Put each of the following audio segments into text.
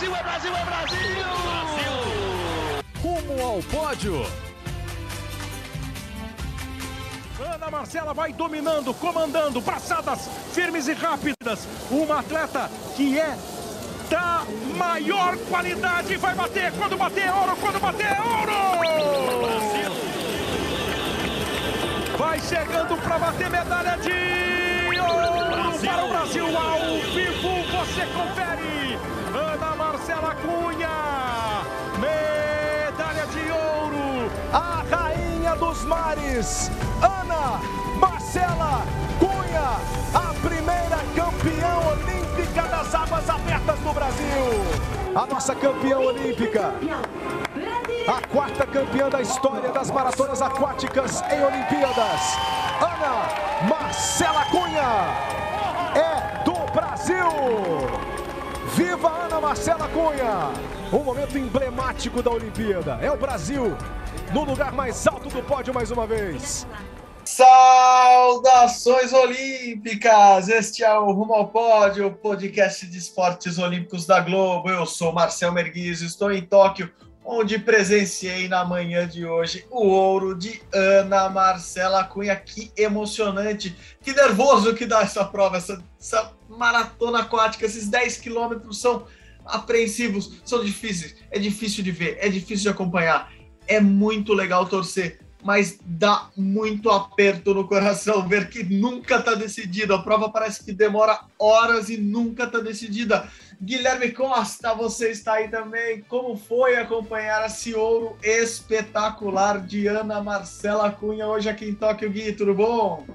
Brasil, é Brasil, é Brasil! Brasil! Rumo ao pódio. Ana Marcela vai dominando, comandando, passadas firmes e rápidas. Uma atleta que é da maior qualidade. Vai bater, quando bater é ouro, quando bater é ouro! Brasil! Vai chegando para bater medalha de ouro Brasil! para o Brasil. Ao vivo você confere. Marcela Cunha, medalha de ouro. A rainha dos mares, Ana Marcela Cunha, a primeira campeã olímpica das águas abertas do Brasil. A nossa campeã olímpica. A quarta campeã da história das maratonas aquáticas em Olimpíadas. Ana Marcela Cunha é do Brasil. Viva Ana Marcela Cunha! Um momento emblemático da Olimpíada. É o Brasil no lugar mais alto do pódio mais uma vez. Saudações olímpicas! Este é o Rumo ao Pódio, podcast de esportes olímpicos da Globo. Eu sou Marcel Merguiz, estou em Tóquio, onde presenciei na manhã de hoje o ouro de Ana Marcela Cunha. Que emocionante, que nervoso que dá essa prova, essa, essa maratona aquática. Esses 10 quilômetros são apreensivos, são difíceis, é difícil de ver, é difícil de acompanhar. É muito legal torcer mas dá muito aperto no coração ver que nunca está decidido. A prova parece que demora horas e nunca está decidida. Guilherme Costa, você está aí também. Como foi acompanhar esse ouro espetacular de Ana Marcela Cunha hoje aqui em Tóquio, Gui? Tudo bom?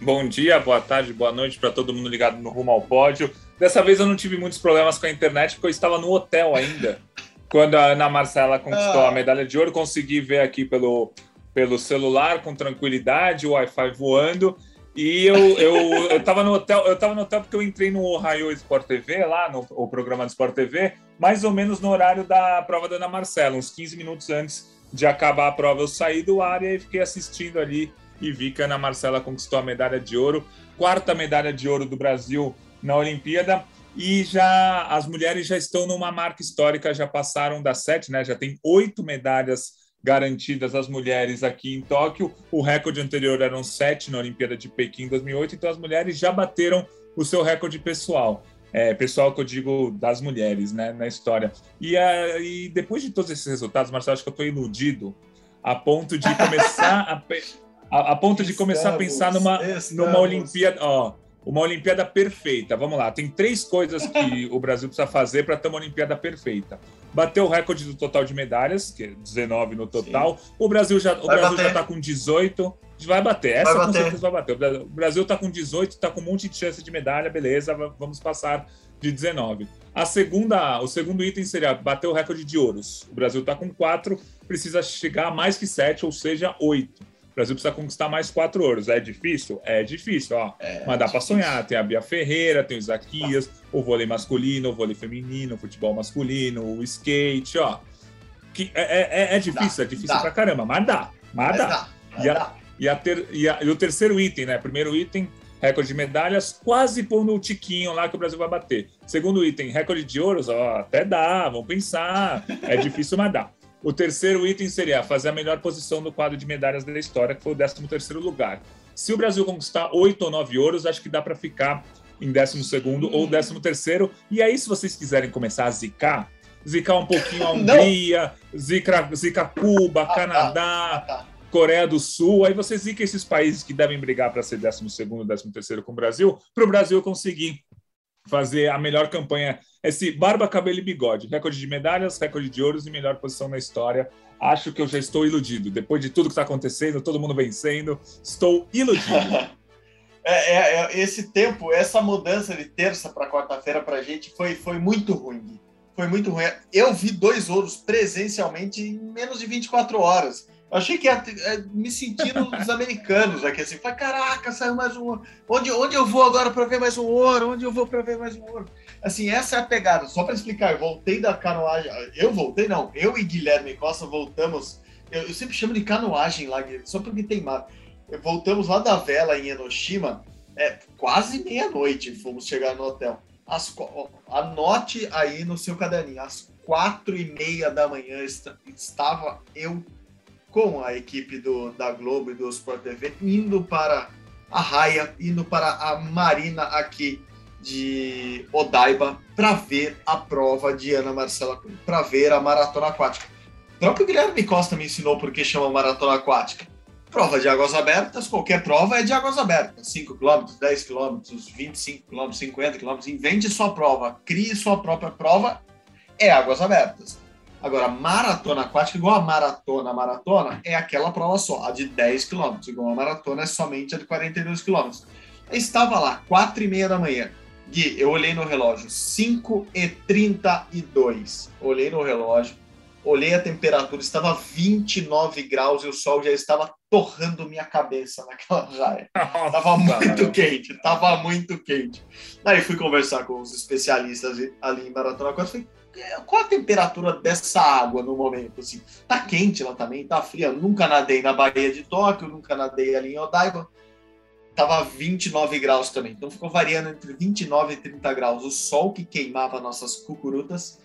Bom dia, boa tarde, boa noite para todo mundo ligado no Rumo ao Pódio. Dessa vez eu não tive muitos problemas com a internet porque eu estava no hotel ainda. Quando a Ana Marcela conquistou Ah. a medalha de ouro, consegui ver aqui pelo, pelo celular com tranquilidade, o Wi-Fi voando. E eu, eu, eu tava no hotel, eu tava no hotel porque eu entrei no Ohio Sport TV, lá no o programa do Sport TV, mais ou menos no horário da prova da Ana Marcela, uns 15 minutos antes de acabar a prova. Eu saí do ar e aí fiquei assistindo ali e vi que a Ana Marcela conquistou a medalha de ouro, quarta medalha de ouro do Brasil na Olimpíada. E já as mulheres já estão numa marca histórica, já passaram das sete, né? Já tem oito medalhas garantidas às mulheres aqui em Tóquio. O recorde anterior eram sete na Olimpíada de Pequim em 2008, então as mulheres já bateram o seu recorde pessoal. É, pessoal que eu digo das mulheres, né, na história. E, ah, e depois de todos esses resultados, Marcelo, acho que eu estou iludido a ponto de começar a, a, a ponto de começar a pensar numa, Estamos, numa. Olimpíada, ó, uma Olimpíada perfeita. Vamos lá, tem três coisas que o Brasil precisa fazer para ter uma Olimpíada perfeita. Bater o recorde do total de medalhas, que é 19 no total. O Brasil já o Vai Brasil já está com 18, vai bater. Essa Vai com bater. certeza vai bater. O Bra- O Brasil está com 18, está com um monte de chance de medalha, beleza, va- vamos passar de 19. A segunda, o segundo item seria bater o recorde de ouros. O Brasil está com 4, precisa chegar a mais que 7, ou seja, 8. O Brasil precisa conquistar mais quatro ouros. É difícil? É difícil, ó. É, Mas dá para sonhar. Tem a Bia Ferreira, tem o Isaquias, o vôlei masculino, o vôlei feminino, o futebol masculino, o skate, ó. Que é, é, é difícil, Dá, é difícil dá. pra caramba, mas dá. Mas, Mas dá. dá, mas E a-. E, ter, e, a- e o terceiro item, né? Primeiro item, recorde de medalhas, quase pondo o tiquinho lá que o Brasil vai bater. Segundo item, recorde de ouros, ó, até dá, vamos pensar. É difícil, mas dá. O terceiro item seria fazer a melhor posição no quadro de medalhas da história, que foi o 13 terceiro lugar. Se o Brasil conquistar oito ou nove ouros, acho que dá para ficar em 12 segundo ou 13 terceiro. E aí, se vocês quiserem começar a zicar, zicar um pouquinho a. Hungria, zica, zica Cuba, Ah, tá. Canadá, Ah, tá. Coreia do Sul, aí você zica esses países que devem brigar para ser 12 segundo, 13 terceiro com o Brasil, para o Brasil conseguir fazer a melhor campanha, esse barba, cabelo e bigode, recorde de medalhas, recorde de ouros e melhor posição na história. Acho que eu já estou iludido. Depois de tudo que está acontecendo, todo mundo vencendo, estou iludido. É, é, é, esse tempo, essa mudança de terça para quarta-feira para a gente foi, foi muito ruim. Foi muito ruim. Eu vi dois ouros presencialmente em menos de 24 horas. Achei que ia é, me sentindo os americanos aqui assim. Falei, caraca, saiu mais um ouro. Onde, onde eu vou agora para ver mais um ouro? Onde eu vou para ver mais um ouro? Assim, essa é a pegada. Só para explicar, eu voltei da canoagem. Eu voltei, não. Eu e Guilherme Costa voltamos. Eu, eu sempre chamo de canoagem lá, só porque tem mar. Voltamos lá da vela em Enoshima, é, quase meia-noite fomos chegar no hotel. As, anote aí no seu caderninho, às quatro e meia da manhã estava eu com a equipe do, da Globo e do Sport TV indo para a raia, indo para a marina aqui de Odaiba para ver a prova de Ana Marcela para ver a maratona aquática. O próprio Guilherme Costa me ensinou por que chama maratona aquática. Prova de águas abertas, qualquer prova é de águas abertas. 5 km, 10 km, 25 km, 50 km. Invente sua prova, crie sua própria prova, é águas abertas. Agora, maratona aquática, igual a maratona, maratona, é aquela prova só, a de 10 km. Igual a maratona é somente a de 42 km. Eu estava lá, 4 e meia da manhã. Gui, eu olhei no relógio, 5 e 32. Olhei no relógio, olhei a temperatura, estava 29 graus e o sol já estava torrando minha cabeça naquela raia. Tava muito quente, tava muito quente. Aí fui conversar com os especialistas ali em Maratona Aquática, falei, qual a temperatura dessa água no momento? Assim, tá quente lá também, tá fria. nunca nadei na Baía de Tóquio, nunca nadei ali em Odaiba. Tava 29 graus também. Então ficou variando entre 29 e 30 graus. O sol que queimava nossas cucurutas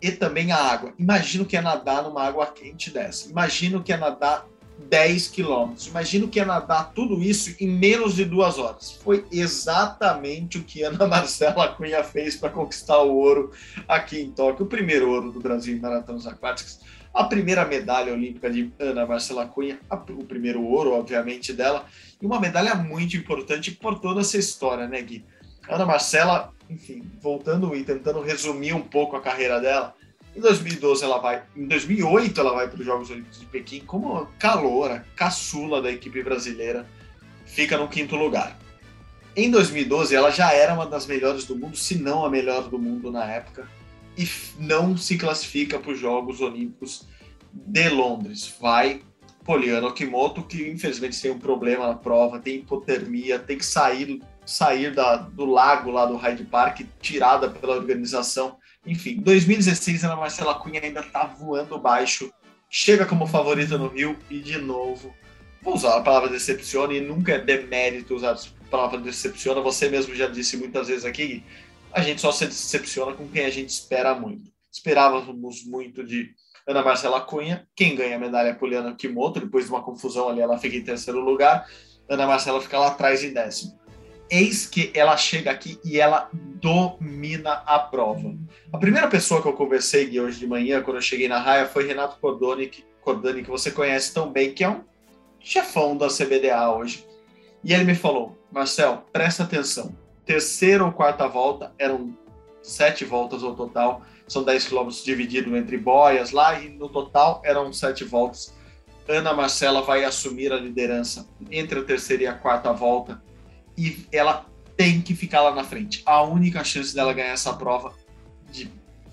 e também a água. Imagino que é nadar numa água quente dessa. Imagino que é nadar 10 quilômetros. Imagino que é nadar tudo isso em menos de duas horas. Foi exatamente o que Ana Marcela Cunha fez para conquistar o ouro aqui em Tóquio, o primeiro ouro do Brasil em maratonas aquáticas, a primeira medalha olímpica de Ana Marcela Cunha, o primeiro ouro, obviamente, dela, e uma medalha muito importante por toda essa história, né, Gui? Ana Marcela, enfim, voltando e tentando resumir um pouco a carreira dela, em 2012 ela vai, em 2008 ela vai para os Jogos Olímpicos de Pequim como caloura, caçula da equipe brasileira, fica no quinto lugar. Em 2012 ela já era uma das melhores do mundo, se não a melhor do mundo na época, e não se classifica para os Jogos Olímpicos de Londres. Vai Poliana Okimoto, que infelizmente tem um problema na prova, tem hipotermia, tem que sair, sair da, do lago lá do Hyde Park, tirada pela organização enfim, 2016 a Marcela Cunha ainda tá voando baixo, chega como favorita no Rio e de novo, vou usar a palavra decepciona e nunca é demérito usar a palavra decepciona, você mesmo já disse muitas vezes aqui, a gente só se decepciona com quem a gente espera muito. Esperávamos muito de Ana Marcela Cunha, quem ganha a medalha é Poliana Kimoto, depois de uma confusão ali ela fica em terceiro lugar, Ana Marcela fica lá atrás em décimo. Eis que ela chega aqui e ela domina a prova. A primeira pessoa que eu conversei hoje de manhã, quando eu cheguei na raia, foi Renato Cordoni, que, Cordani, que você conhece tão bem, que é um chefão da CBDA hoje. E ele me falou: Marcel, presta atenção. Terceira ou quarta volta, eram sete voltas ao total, são 10 quilômetros dividido entre boias lá, e no total eram sete voltas. Ana Marcela vai assumir a liderança entre a terceira e a quarta volta e ela tem que ficar lá na frente. A única chance dela ganhar essa prova de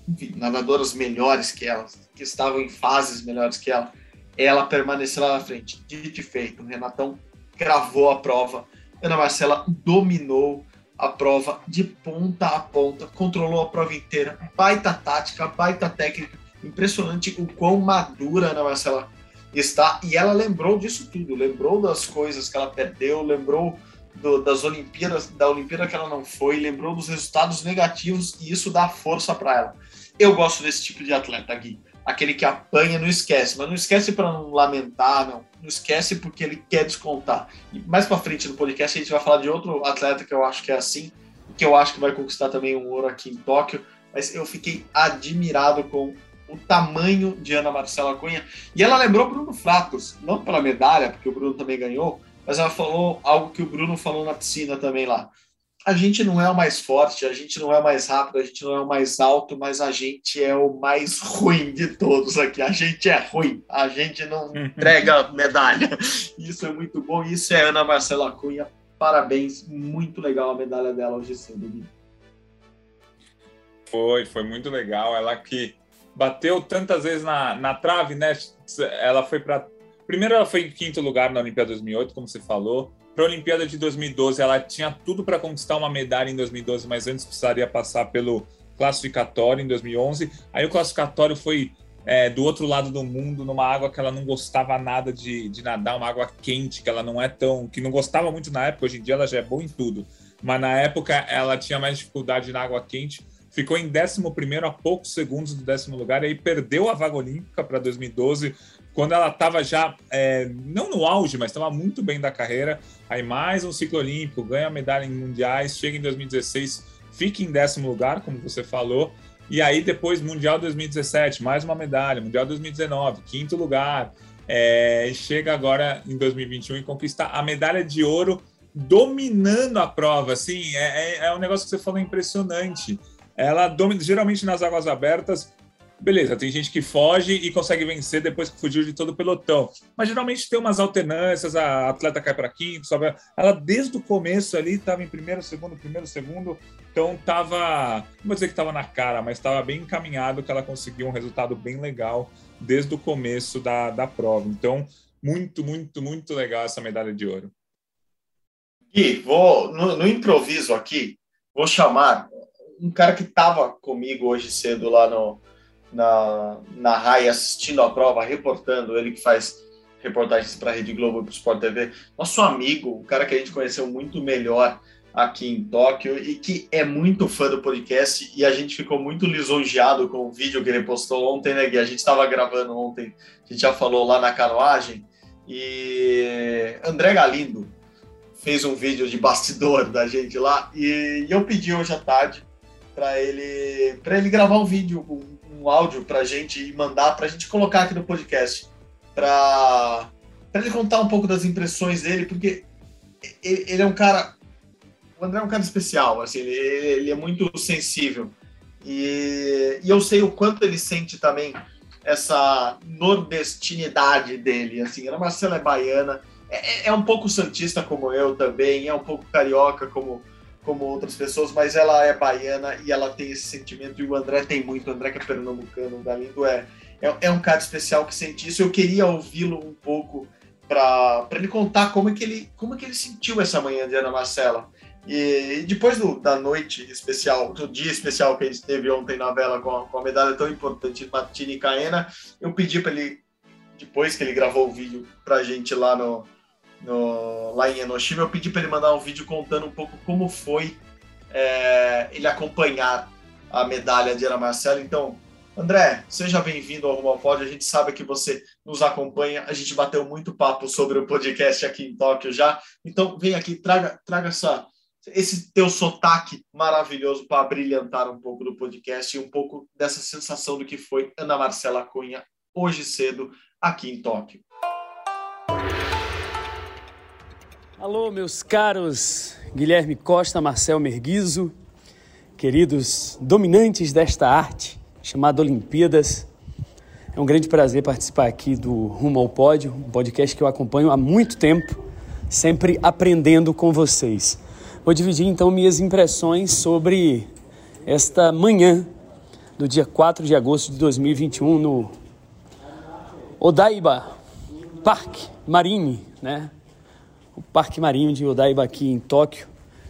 enfim, nadadoras melhores que ela, que estavam em fases melhores que ela, ela permanecer lá na frente. Dito e feito, o Renatão gravou a prova, Ana Marcela dominou a prova de ponta a ponta, controlou a prova inteira, baita tática, baita técnica, impressionante o quão madura a Ana Marcela está, e ela lembrou disso tudo, lembrou das coisas que ela perdeu, lembrou do, das Olimpíadas, da Olimpíada que ela não foi, lembrou dos resultados negativos e isso dá força para ela. Eu gosto desse tipo de atleta, Gui. Aquele que apanha, não esquece, mas não esquece para não lamentar, não. Não esquece porque ele quer descontar. E mais para frente no podcast a gente vai falar de outro atleta que eu acho que é assim, que eu acho que vai conquistar também um ouro aqui em Tóquio. Mas eu fiquei admirado com o tamanho de Ana Marcela Cunha. E ela lembrou Bruno Fratos, não pela medalha, porque o Bruno também ganhou, mas ela falou algo que o Bruno falou na piscina também lá. A gente não é o mais forte, a gente não é o mais rápido, a gente não é o mais alto, mas a gente é o mais ruim de todos aqui. A gente é ruim, a gente não uhum. entrega medalha. Isso é muito bom. Isso é Ana Marcela Cunha. Parabéns, muito legal a medalha dela hoje cedo. Foi, foi muito legal. Ela que bateu tantas vezes na, na trave, né? Ela foi para Primeiro, ela foi em quinto lugar na Olimpíada 2008, como você falou. Para a Olimpíada de 2012, ela tinha tudo para conquistar uma medalha em 2012, mas antes precisaria passar pelo classificatório em 2011. Aí o classificatório foi é, do outro lado do mundo, numa água que ela não gostava nada de, de nadar, uma água quente, que ela não é tão. que não gostava muito na época, hoje em dia ela já é boa em tudo. Mas na época ela tinha mais dificuldade na água quente, ficou em 11 a poucos segundos do décimo lugar, e aí perdeu a vaga olímpica para 2012, quando ela estava já, é, não no auge, mas estava muito bem da carreira. Aí mais um ciclo olímpico, ganha medalha em mundiais, chega em 2016, fica em décimo lugar, como você falou. E aí depois, Mundial 2017, mais uma medalha. Mundial 2019, quinto lugar. É, chega agora em 2021 e conquista a medalha de ouro dominando a prova. Assim, é, é, é um negócio que você falou impressionante. Ela geralmente nas águas abertas, beleza, tem gente que foge e consegue vencer depois que fugiu de todo o pelotão. Mas geralmente tem umas alternâncias, a atleta cai para quinto, sobe. Ela desde o começo ali estava em primeiro, segundo, primeiro, segundo. Então estava, não vou dizer que estava na cara, mas estava bem encaminhado que ela conseguiu um resultado bem legal desde o começo da, da prova. Então, muito, muito, muito legal essa medalha de ouro. E vou no, no improviso aqui, vou chamar um cara que estava comigo hoje cedo lá no, na, na RAI assistindo a prova, reportando, ele que faz reportagens para a Rede Globo e para o Sport TV, nosso amigo, o cara que a gente conheceu muito melhor aqui em Tóquio e que é muito fã do podcast e a gente ficou muito lisonjeado com o vídeo que ele postou ontem, né, Gui? A gente estava gravando ontem, a gente já falou lá na canoagem e André Galindo fez um vídeo de bastidor da gente lá e eu pedi hoje à tarde para ele para ele gravar um vídeo, um um áudio para a gente e mandar para a gente colocar aqui no podcast, para ele contar um pouco das impressões dele, porque ele, ele, é um cara. O André é um cara especial, assim, ele, ele é muito sensível. E, e, eu sei o quanto ele sente também essa nordestinidade dele. Assim, a Marcela é baiana, é, é um pouco santista como eu também, é um pouco carioca como como outras pessoas, mas ela é baiana e ela tem esse sentimento, e o André tem muito, o André que é pernambucano, o Galindo é, é, é um cara especial que sente isso, eu queria ouvi-lo um pouco para ele contar como é, que ele, como é que ele sentiu essa manhã de Ana Marcela. E, e depois do, da noite especial, do dia especial que a gente teve ontem na vela com a, com a medalha tão importante de Martini Caena, eu pedi para ele, depois que ele gravou o vídeo para gente lá no, no, lá em Enoshima, eu pedi para ele mandar um vídeo contando um pouco como foi é, ele acompanhar a medalha de Ana Marcela. Então, André, seja bem-vindo ao Rumo Pódio. A gente sabe que você nos acompanha. A gente bateu muito papo sobre o podcast aqui em Tóquio já. Então, vem aqui, traga, traga essa, esse teu sotaque maravilhoso para brilhantar um pouco do podcast e um pouco dessa sensação do que foi Ana Marcela Cunha hoje cedo aqui em Tóquio. Alô, meus caros Guilherme Costa, Marcel Merguizo, queridos dominantes desta arte chamada Olimpíadas. É um grande prazer participar aqui do Rumo ao Pódio, um podcast que eu acompanho há muito tempo, sempre aprendendo com vocês. Vou dividir então minhas impressões sobre esta manhã do dia 4 de agosto de 2021 no Odaiba Park Marine, né? O Parque Marinho de Odaiba aqui em Tóquio,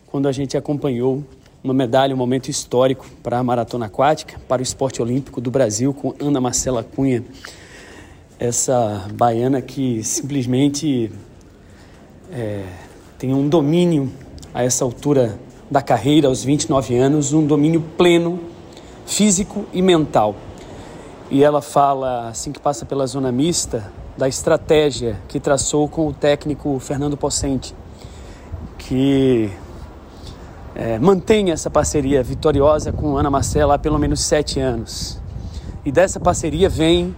quando a gente acompanhou uma medalha, um momento histórico para a maratona aquática, para o esporte olímpico do Brasil, com Ana Marcela Cunha, essa baiana que simplesmente é, tem um domínio a essa altura da carreira, aos 29 anos, um domínio pleno, físico e mental. E ela fala, assim que passa pela zona mista, da estratégia que traçou com o técnico Fernando Possente, que é, mantém essa parceria vitoriosa com Ana Marcela há pelo menos sete anos. E dessa parceria vem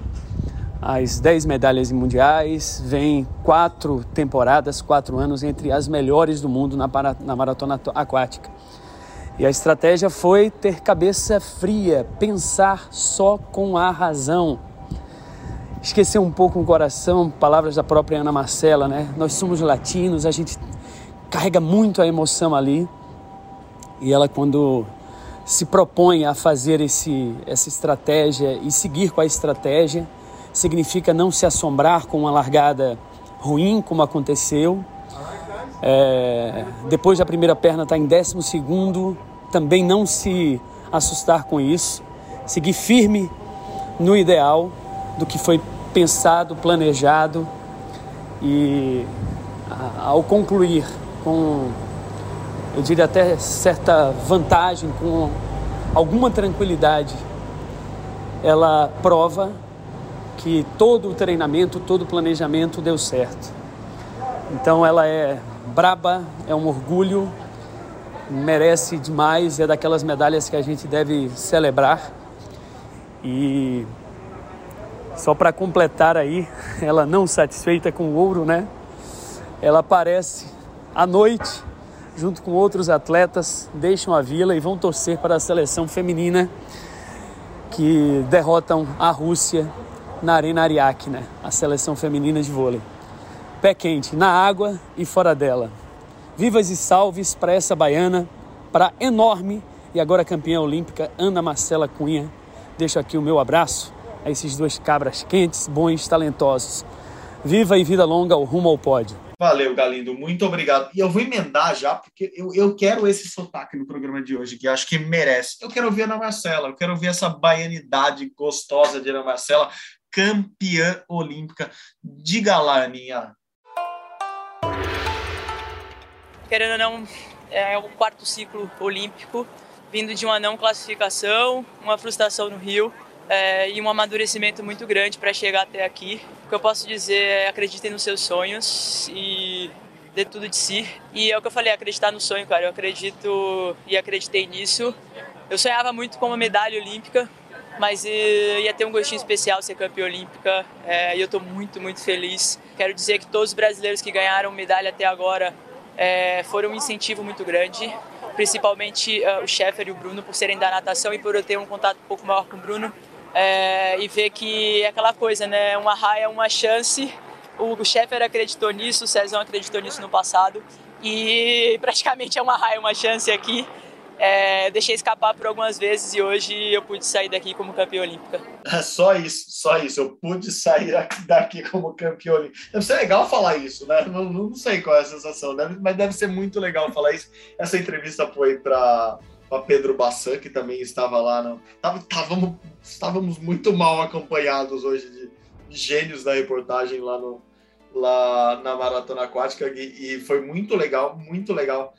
as dez medalhas mundiais, vem quatro temporadas, quatro anos entre as melhores do mundo na, para, na maratona aquática. E a estratégia foi ter cabeça fria, pensar só com a razão esquecer um pouco o coração, palavras da própria Ana Marcela, né? Nós somos latinos, a gente carrega muito a emoção ali. E ela quando se propõe a fazer esse, essa estratégia e seguir com a estratégia, significa não se assombrar com uma largada ruim, como aconteceu. É, depois da primeira perna tá em décimo segundo, também não se assustar com isso, seguir firme no ideal do que foi pensado, planejado e ao concluir com, eu diria até certa vantagem, com alguma tranquilidade, ela prova que todo o treinamento, todo o planejamento deu certo. Então ela é braba, é um orgulho, merece demais, é daquelas medalhas que a gente deve celebrar. E só para completar aí, ela não satisfeita com o ouro, né? Ela aparece à noite junto com outros atletas, deixam a vila e vão torcer para a seleção feminina que derrotam a Rússia na Arena Ariake, né? A seleção feminina de vôlei. Pé quente, na água e fora dela. Vivas e salves para essa baiana, para a enorme e agora campeã olímpica Ana Marcela Cunha. Deixo aqui o meu abraço a esses dois cabras quentes, bons, talentosos. Viva e vida longa ao rumo ao pódio. Valeu, Galindo, muito obrigado. E eu vou emendar já, porque eu, eu quero esse sotaque no programa de hoje, que acho que merece. Eu quero ouvir a Ana Marcela, eu quero ouvir essa baianidade gostosa de Ana Marcela, campeã olímpica. Diga lá, Aninha. Querendo ou não, é o quarto ciclo olímpico, vindo de uma não classificação, uma frustração no Rio é, e um amadurecimento muito grande para chegar até aqui. O que eu posso dizer é acreditem nos seus sonhos e dê tudo de si. E é o que eu falei, acreditar no sonho, cara. Eu acredito e acreditei nisso. Eu sonhava muito com uma medalha olímpica, mas ia ter um gostinho especial ser campeã olímpica é, e eu estou muito, muito feliz. Quero dizer que todos os brasileiros que ganharam medalha até agora é, foram um incentivo muito grande, principalmente uh, o Sheffer e o Bruno por serem da natação e por eu ter um contato um pouco maior com o Bruno é, e ver que é aquela coisa, né? Uma raia, uma chance. O, Sheffer acreditou nisso, o Cezão acreditou nisso no passado e praticamente é uma raia, uma chance aqui. É, deixei escapar por algumas vezes e hoje eu pude sair daqui como campeã olímpica. É só isso, só isso. Eu pude sair daqui como campeã olímpica. Deve ser legal falar isso, né? Não, não sei qual é a sensação, deve, mas deve ser muito legal falar isso. Essa entrevista foi para Pedro Bassan, que também estava lá. No, estávamos, estávamos muito mal acompanhados hoje de, de gênios da reportagem lá, no, lá na Maratona Aquática e, e foi muito legal, muito legal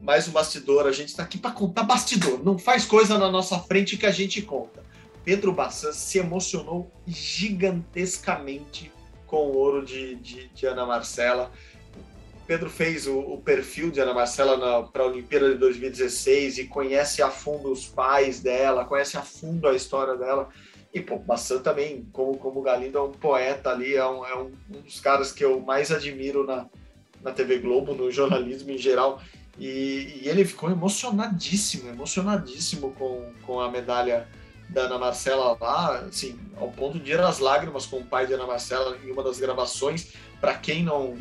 mais um bastidor. A gente está aqui para contar bastidor. Não faz coisa na nossa frente que a gente conta. Pedro Bassan se emocionou gigantescamente com o ouro de, de, de Ana Marcela. Pedro fez o, o perfil de Ana Marcela para a Olimpíada de 2016 e conhece a fundo os pais dela, conhece a fundo a história dela. E, pô, Bassan também, como, como Galindo, é um poeta ali, é, um, é um, um dos caras que eu mais admiro na, na TV Globo, no jornalismo em geral. E, e, ele ficou emocionadíssimo, emocionadíssimo com, com a medalha da Ana Marcela lá, assim, ao ponto de ir às lágrimas com o pai de Ana Marcela em uma das gravações. Para quem não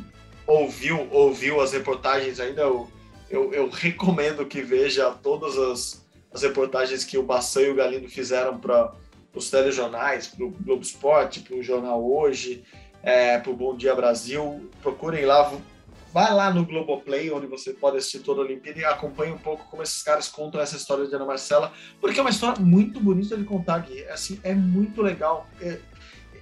ouviu ouviu as reportagens ainda, eu, eu, eu recomendo que veja todas as, as reportagens que o Bassan e o Galindo fizeram para os telejornais, para o Globo Esporte, para o Jornal Hoje, é, para o Bom Dia Brasil. Procurem lá, Vai lá no Globoplay, onde você pode assistir toda a Olimpíada e acompanhe um pouco como esses caras contam essa história de Ana Marcela, porque é uma história muito bonita de contar, Gui. Assim, é muito legal. É,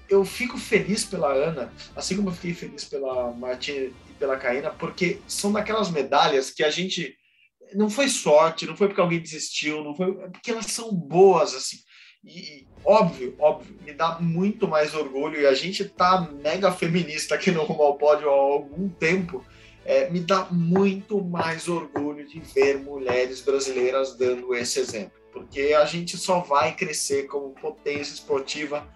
eu fico feliz pela Ana, assim como eu fiquei feliz pela Martina e pela Caína, porque são daquelas medalhas que a gente não foi sorte, não foi porque alguém desistiu, não foi é porque elas são boas assim. E óbvio, óbvio, me dá muito mais orgulho e a gente tá mega feminista aqui no Rumo ao Pódio há algum tempo é, me dá muito mais orgulho de ver mulheres brasileiras dando esse exemplo, porque a gente só vai crescer como potência esportiva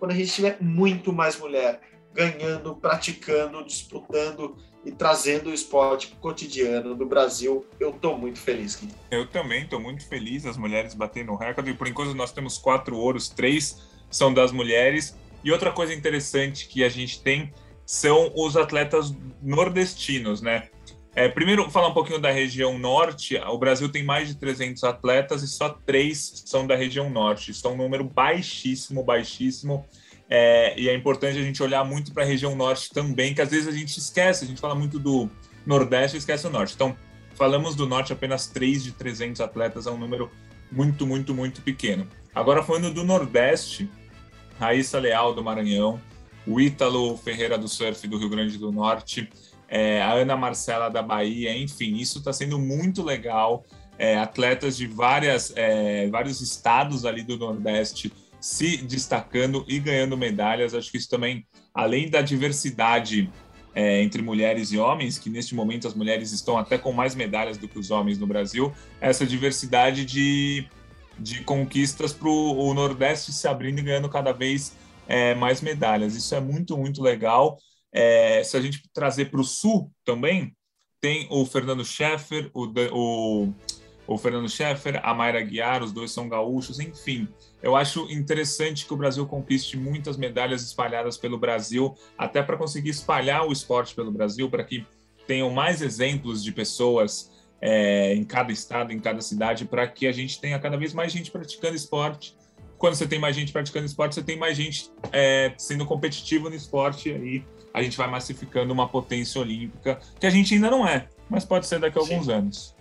quando a gente tiver muito mais mulher ganhando, praticando, disputando e trazendo o esporte cotidiano do Brasil. Eu estou muito feliz. Gui. Eu também estou muito feliz, as mulheres batendo o recorde. Por enquanto nós temos quatro ouros, três são das mulheres. E outra coisa interessante que a gente tem são os atletas nordestinos, né? É, primeiro, falar um pouquinho da região norte. O Brasil tem mais de 300 atletas e só três são da região norte. Isso é um número baixíssimo, baixíssimo. É, e é importante a gente olhar muito para a região norte também, que às vezes a gente esquece. A gente fala muito do Nordeste e esquece o Norte. Então, falamos do Norte, apenas três de 300 atletas é um número muito, muito, muito pequeno. Agora, falando do Nordeste, Raíssa Leal do Maranhão, o Ítalo Ferreira do Surf do Rio Grande do Norte, é, a Ana Marcela da Bahia, enfim, isso está sendo muito legal. É, atletas de várias, é, vários estados ali do Nordeste se destacando e ganhando medalhas. Acho que isso também, além da diversidade é, entre mulheres e homens, que neste momento as mulheres estão até com mais medalhas do que os homens no Brasil, essa diversidade de, de conquistas para o Nordeste se abrindo e ganhando cada vez é, mais medalhas. Isso é muito, muito legal. É, se a gente trazer para o Sul também, tem o Fernando Scheffer, o, o, o Fernando Scheffer, a Mayra Guiar, os dois são gaúchos, enfim. Eu acho interessante que o Brasil conquiste muitas medalhas espalhadas pelo Brasil, até para conseguir espalhar o esporte pelo Brasil, para que tenham mais exemplos de pessoas é, em cada estado, em cada cidade, para que a gente tenha cada vez mais gente praticando esporte. Quando você tem mais gente praticando esporte, você tem mais gente é, sendo competitivo no esporte, aí a gente vai massificando uma potência olímpica, que a gente ainda não é, mas pode ser daqui a alguns sim. anos.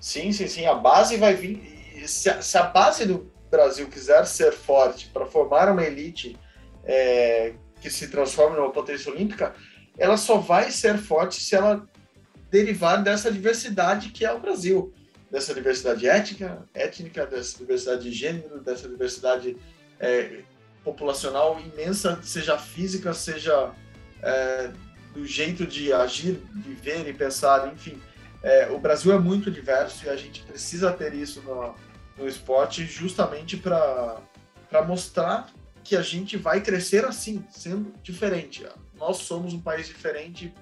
Sim, sim, sim. A base vai vir. Se a, se a base do Brasil quiser ser forte para formar uma elite é, que se transforme numa potência olímpica, ela só vai ser forte se ela derivar dessa diversidade que é o Brasil, dessa diversidade étnica, étnica, dessa diversidade de gênero, dessa diversidade é, populacional imensa, seja física, seja é, do jeito de agir, de ver e pensar, enfim. É, o Brasil é muito diverso e a gente precisa ter isso no, no esporte justamente para mostrar que a gente vai crescer assim, sendo diferente. Nós somos um país diferente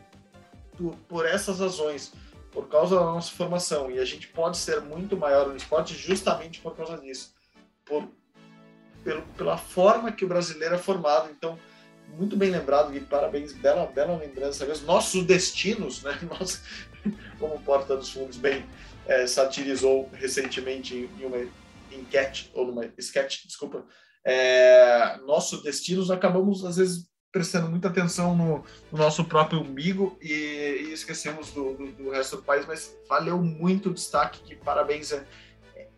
por, por essas razões, por causa da nossa formação, e a gente pode ser muito maior no esporte justamente por causa disso, por, pelo, pela forma que o brasileiro é formado. Então, muito bem lembrado, Gui, parabéns, bela, bela lembrança mesmo. Nossos destinos, né? Nós, como Porta dos Fundos bem é, satirizou recentemente em uma enquete, ou numa sketch, desculpa, é, nosso destinos acabamos, às vezes, prestando muita atenção no, no nosso próprio umbigo e, e esquecemos do, do, do, resto do país, mas valeu muito o destaque, que parabéns, é,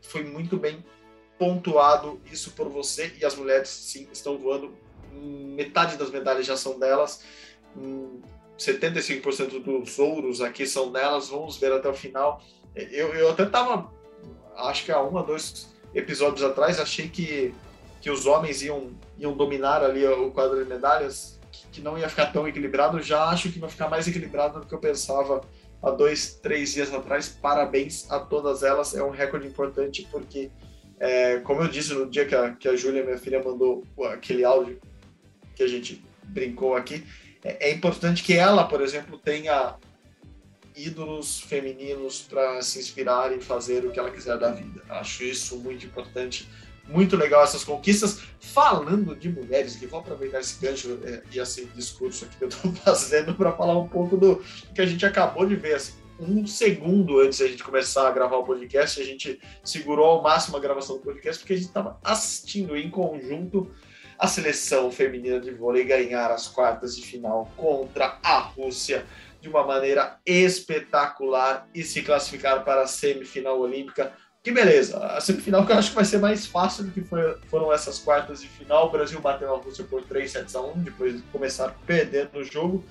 foi muito bem pontuado isso por você e as mulheres, sim, estão voando, metade das medalhas já são delas, 75% dos ouros aqui são delas, vamos ver até o final, eu, eu até tava, acho que há um ou dois episódios atrás, achei que, que os homens iam, iam dominar ali o quadro de medalhas, que, que não ia ficar tão equilibrado. Já acho que vai ficar mais equilibrado do que eu pensava há dois, três dias atrás. Parabéns a todas elas, é um recorde importante, porque, é, como eu disse no dia que a, que a Júlia, minha filha, mandou aquele áudio que a gente brincou aqui, é, é importante que ela, por exemplo, tenha ídolos femininos para se inspirar e fazer o que ela quiser da vida. Acho isso muito importante, muito legal essas conquistas. Falando de mulheres, que vou aproveitar esse gancho é, e esse discurso aqui que eu estou fazendo para falar um pouco do que a gente acabou de ver. Assim, um segundo antes a gente começar a gravar o podcast, a gente segurou ao máximo a gravação do podcast porque a gente estava assistindo em conjunto a seleção feminina de vôlei ganhar as quartas de final contra a Rússia de uma maneira espetacular e se classificar para a semifinal olímpica. Que beleza! A semifinal que eu acho que vai ser mais fácil do que foi, foram essas quartas de final. O Brasil bateu a Rússia por 3 sets a 1 depois de começar perdendo o jogo.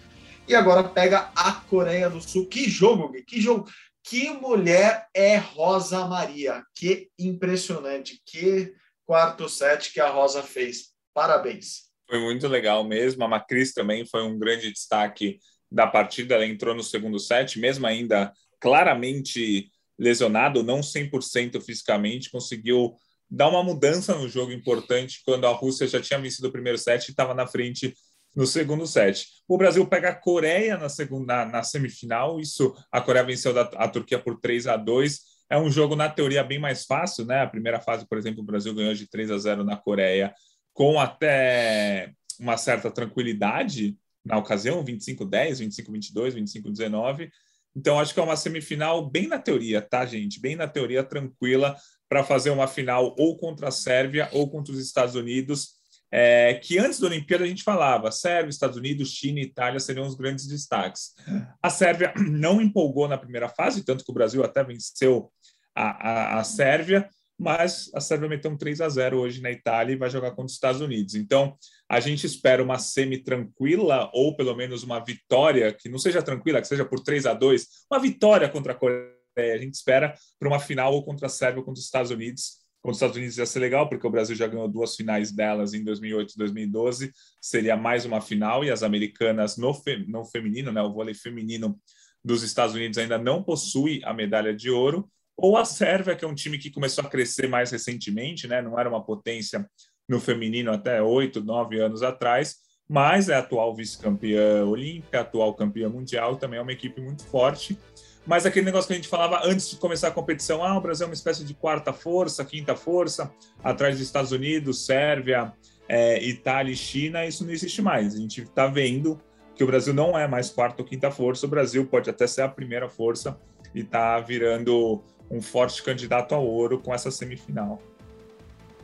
E agora pega a Coreia do Sul. Que jogo, Gui? Que jogo! Que mulher é Rosa Maria! Que impressionante! Que quarto set que a Rosa fez. Parabéns! Foi muito legal mesmo. A Macris também foi um grande destaque da partida, ela entrou no segundo set, mesmo ainda claramente lesionado, não 100% fisicamente, conseguiu dar uma mudança no jogo importante quando a Rússia já tinha vencido o primeiro set e estava na frente no segundo set. O Brasil pega a Coreia na segunda na semifinal, isso a Coreia venceu da, a Turquia por 3 a 2. É um jogo na teoria bem mais fácil, né? A primeira fase, por exemplo, o Brasil ganhou de 3 a 0 na Coreia com até uma certa tranquilidade, na ocasião, 25-10, 25-22, 25-19. Então, acho que é uma semifinal bem na teoria, tá, gente? Bem na teoria, tranquila, para fazer uma final ou contra a Sérvia ou contra os Estados Unidos. É, que antes da Olimpíada a gente falava, Sérvia, Estados Unidos, China e Itália seriam os grandes destaques. A Sérvia não empolgou na primeira fase, tanto que o Brasil até venceu a, a, a Sérvia, mas a Sérvia meteu um 3 a 0 hoje na Itália e vai jogar contra os Estados Unidos. Então, a gente espera uma semi tranquila ou pelo menos uma vitória que não seja tranquila, que seja por 3 a 2, uma vitória contra a Coreia. A gente espera para uma final ou contra a Sérvia ou contra os Estados Unidos. Contra os Estados Unidos ia ser legal, porque o Brasil já ganhou duas finais delas em 2008 e 2012. Seria mais uma final e as americanas no, fe, no feminino, né, o vôlei feminino dos Estados Unidos ainda não possui a medalha de ouro ou a Sérvia, que é um time que começou a crescer mais recentemente, né? não era uma potência no feminino até oito, nove anos atrás, mas é atual vice-campeã olímpica, atual campeã mundial, também é uma equipe muito forte. Mas aquele negócio que a gente falava antes de começar a competição, ah, o Brasil é uma espécie de quarta força, quinta força, atrás dos Estados Unidos, Sérvia, é, Itália e China, isso não existe mais. A gente está vendo que o Brasil não é mais quarta ou quinta força, o Brasil pode até ser a primeira força e está virando um forte candidato ao ouro com essa semifinal.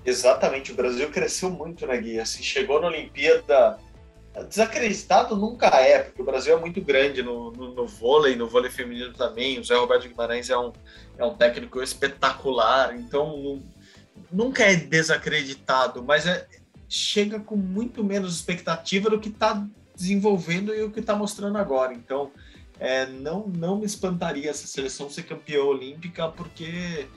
Exatamente, o Brasil cresceu muito, né, Gui? Assim, chegou na Olimpíada. Desacreditado nunca é, porque o Brasil é muito grande no, no, no vôlei, no vôlei feminino também. O Zé Roberto Guimarães é um, é um técnico espetacular, então nunca é desacreditado, mas é, chega com muito menos expectativa do que está desenvolvendo e o que está mostrando agora. Então, é, não, não me espantaria essa seleção ser campeã olímpica, porque